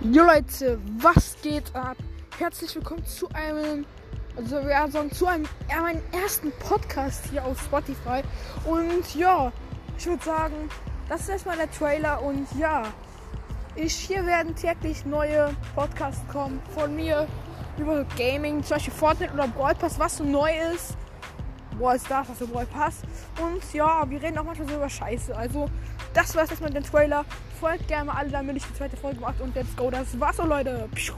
Jo Leute, was geht ab? Herzlich willkommen zu einem, also wir sagen zu einem, ja, meinen ersten Podcast hier auf Spotify. Und ja, ich würde sagen, das ist erstmal der Trailer und ja, ich, hier werden täglich neue Podcasts kommen von mir über Gaming, zum Beispiel Fortnite oder Brawl Pass, was so neu ist. Brawl Stars, also Brawl Pass. Und ja, wir reden auch manchmal so über Scheiße. Also, das war's erstmal mit dem Trailer. Folgt gerne mal alle, damit ich die zweite Folge mache. Und let's go, das war's so, Leute. Pschuh.